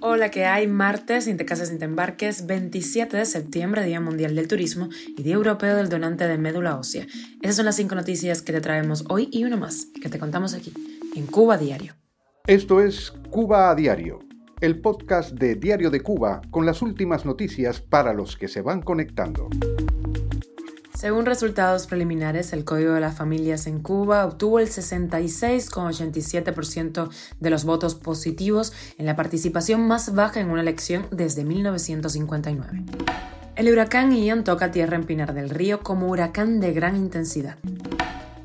Hola, que hay? Martes, sin te cases, sin te embarques, 27 de septiembre, Día Mundial del Turismo y Día Europeo del Donante de Médula Ósea. Esas son las cinco noticias que te traemos hoy y uno más que te contamos aquí, en Cuba Diario. Esto es Cuba a Diario, el podcast de Diario de Cuba con las últimas noticias para los que se van conectando. Según resultados preliminares, el Código de las Familias en Cuba obtuvo el 66,87% de los votos positivos en la participación más baja en una elección desde 1959. El huracán Ian toca tierra en Pinar del Río como huracán de gran intensidad.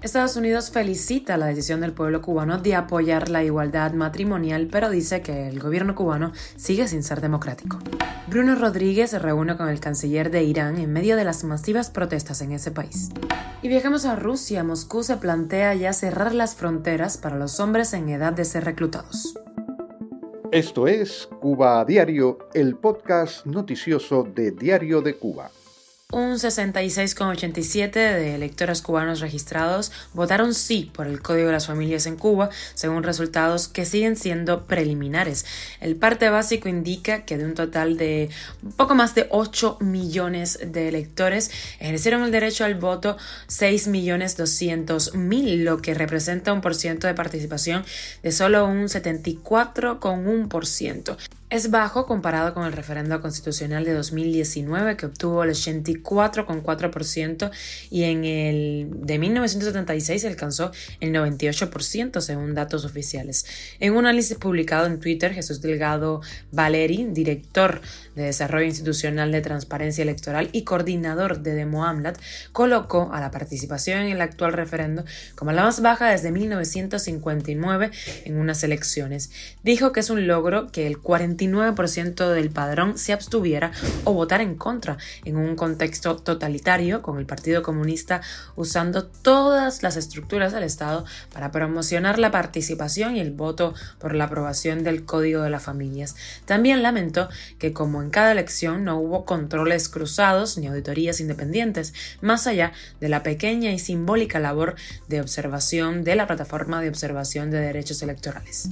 Estados Unidos felicita la decisión del pueblo cubano de apoyar la igualdad matrimonial, pero dice que el gobierno cubano sigue sin ser democrático. Bruno Rodríguez se reúne con el canciller de Irán en medio de las masivas protestas en ese país. Y viajamos a Rusia. Moscú se plantea ya cerrar las fronteras para los hombres en edad de ser reclutados. Esto es Cuba a Diario, el podcast noticioso de Diario de Cuba. Un 66,87 de electores cubanos registrados votaron sí por el Código de las Familias en Cuba, según resultados que siguen siendo preliminares. El parte básico indica que de un total de poco más de 8 millones de electores ejercieron el derecho al voto 6 millones 200 mil, lo que representa un por ciento de participación de solo un 74,1%. Es bajo comparado con el referendo constitucional de 2019 que obtuvo el 84,4% y en el de 1976 alcanzó el 98% según datos oficiales. En un análisis publicado en Twitter, Jesús Delgado Valeri, director de Desarrollo Institucional de Transparencia Electoral y coordinador de Demo AMLAT, colocó a la participación en el actual referendo como la más baja desde 1959 en unas elecciones. Dijo que es un logro que el 40 29% del padrón se abstuviera o votara en contra en un contexto totalitario con el Partido Comunista usando todas las estructuras del Estado para promocionar la participación y el voto por la aprobación del Código de las Familias. También lamentó que como en cada elección no hubo controles cruzados ni auditorías independientes, más allá de la pequeña y simbólica labor de observación de la plataforma de observación de derechos electorales.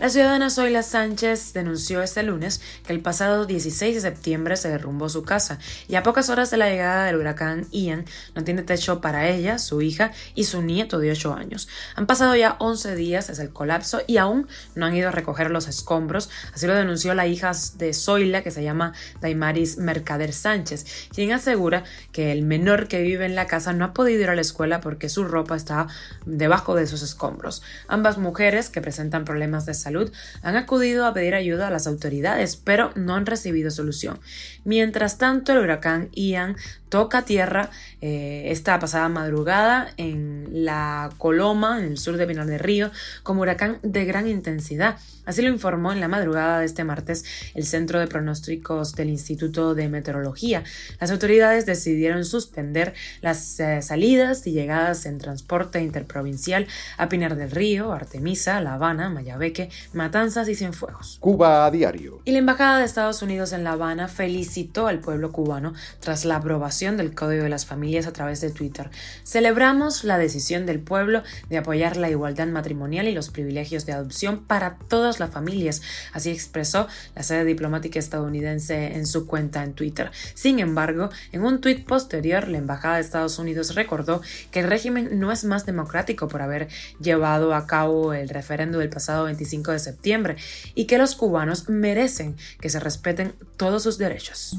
La ciudadana Zoila Sánchez denunció este lunes que el pasado 16 de septiembre se derrumbó su casa y a pocas horas de la llegada del huracán Ian no tiene techo para ella, su hija y su nieto de 8 años. Han pasado ya 11 días desde el colapso y aún no han ido a recoger los escombros, así lo denunció la hija de Zoila que se llama Daimaris Mercader Sánchez, quien asegura que el menor que vive en la casa no ha podido ir a la escuela porque su ropa está debajo de esos escombros. Ambas mujeres que presentan problemas de salud han acudido a pedir ayuda a las autoridades, pero no han recibido solución. Mientras tanto, el huracán Ian toca tierra eh, esta pasada madrugada en la Coloma, en el sur de Pinar del Río, como huracán de gran intensidad. Así lo informó en la madrugada de este martes el Centro de Pronósticos del Instituto de Meteorología. Las autoridades decidieron suspender las eh, salidas y llegadas en transporte interprovincial a Pinar del Río, Artemisa, La Habana, Mayabeque, Matanzas y Cienfuegos. Cuba diario. Y la Embajada de Estados Unidos en La Habana felicitó al pueblo cubano tras la aprobación del Código de las Familias a través de Twitter. Celebramos la decisión del pueblo de apoyar la igualdad matrimonial y los privilegios de adopción para todas las familias, así expresó la sede diplomática estadounidense en su cuenta en Twitter. Sin embargo, en un tuit posterior, la Embajada de Estados Unidos recordó que el régimen no es más democrático por haber llevado a cabo el referendo del pasado 25 de septiembre y que los cubanos merecen que se respeten todos sus derechos.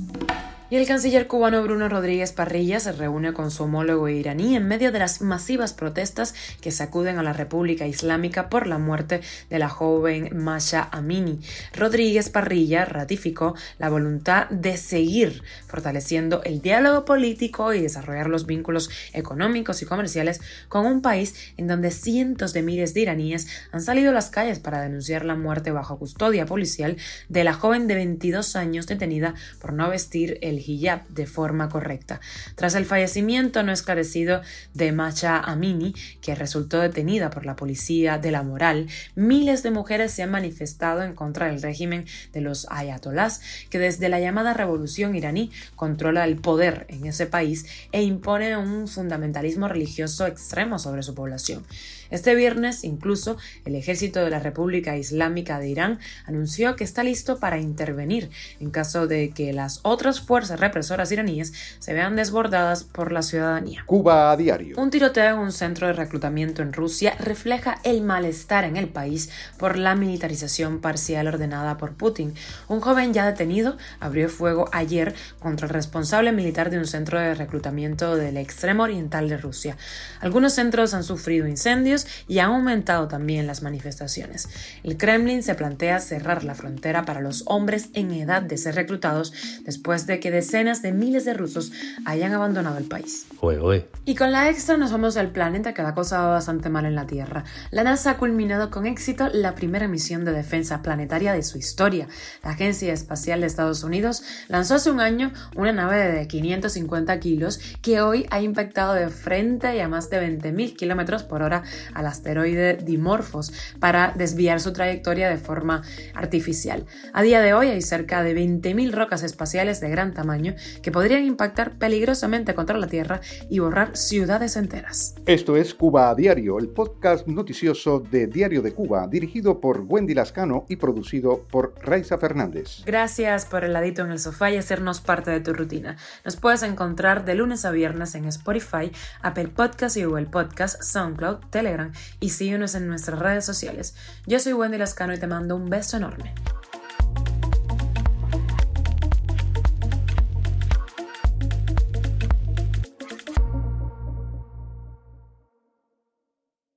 Y el canciller cubano Bruno Rodríguez Parrilla se reúne con su homólogo iraní en medio de las masivas protestas que sacuden a la República Islámica por la muerte de la joven Masha Amini. Rodríguez Parrilla ratificó la voluntad de seguir fortaleciendo el diálogo político y desarrollar los vínculos económicos y comerciales con un país en donde cientos de miles de iraníes han salido a las calles para denunciar la muerte bajo custodia policial de la joven de 22 años detenida por no vestir el hijab de forma correcta. Tras el fallecimiento no esclarecido de Macha Amini, que resultó detenida por la policía de la moral, miles de mujeres se han manifestado en contra del régimen de los ayatolás, que desde la llamada revolución iraní controla el poder en ese país e impone un fundamentalismo religioso extremo sobre su población. Este viernes, incluso, el ejército de la República Islámica de Irán anunció que está listo para intervenir en caso de que las otras fuerzas represoras iraníes se vean desbordadas por la ciudadanía. Cuba a diario. Un tiroteo en un centro de reclutamiento en Rusia refleja el malestar en el país por la militarización parcial ordenada por Putin. Un joven ya detenido abrió fuego ayer contra el responsable militar de un centro de reclutamiento del extremo oriental de Rusia. Algunos centros han sufrido incendios y han aumentado también las manifestaciones. El Kremlin se plantea cerrar la frontera para los hombres en edad de ser reclutados después de que decenas de miles de rusos hayan abandonado el país. Y con la extra nos vamos al planeta que la cosa va bastante mal en la Tierra. La NASA ha culminado con éxito la primera misión de defensa planetaria de su historia. La Agencia Espacial de Estados Unidos lanzó hace un año una nave de 550 kilos que hoy ha impactado de frente y a más de 20.000 kilómetros por hora al asteroide Dimorphos para desviar su trayectoria de forma artificial. A día de hoy hay cerca de 20.000 rocas espaciales de gran tamaño que podrían impactar peligrosamente contra la Tierra y borrar ciudades enteras. Esto es Cuba a Diario, el podcast noticioso de Diario de Cuba, dirigido por Wendy Lascano y producido por Raiza Fernández. Gracias por el ladito en el sofá y hacernos parte de tu rutina. Nos puedes encontrar de lunes a viernes en Spotify, Apple Podcast y Google Podcast, SoundCloud, Telegram y síguenos en nuestras redes sociales. Yo soy Wendy Lascano y te mando un beso enorme.